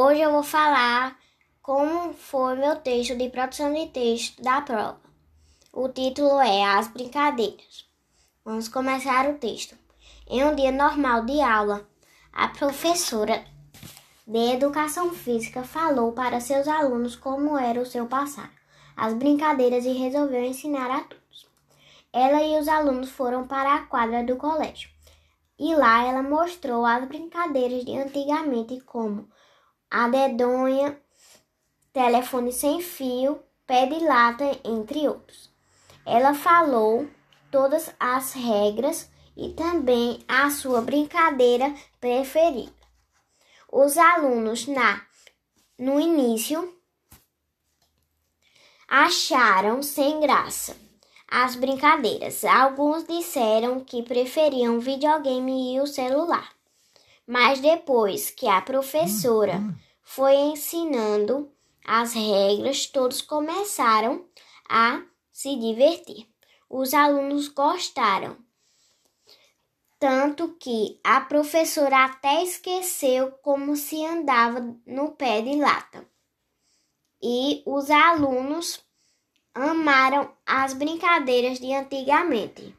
Hoje eu vou falar como foi meu texto de produção de texto da prova. O título é As Brincadeiras. Vamos começar o texto. Em um dia normal de aula, a professora de educação física falou para seus alunos como era o seu passado, as brincadeiras e resolveu ensinar a todos. Ela e os alunos foram para a quadra do colégio. E lá ela mostrou as brincadeiras de antigamente como a dedonha, telefone sem fio, pé de lata, entre outros. Ela falou todas as regras e também a sua brincadeira preferida. Os alunos na no início acharam sem graça as brincadeiras. Alguns disseram que preferiam videogame e o celular. Mas depois que a professora foi ensinando as regras, todos começaram a se divertir. Os alunos gostaram, tanto que a professora até esqueceu como se andava no pé de lata. E os alunos amaram as brincadeiras de antigamente.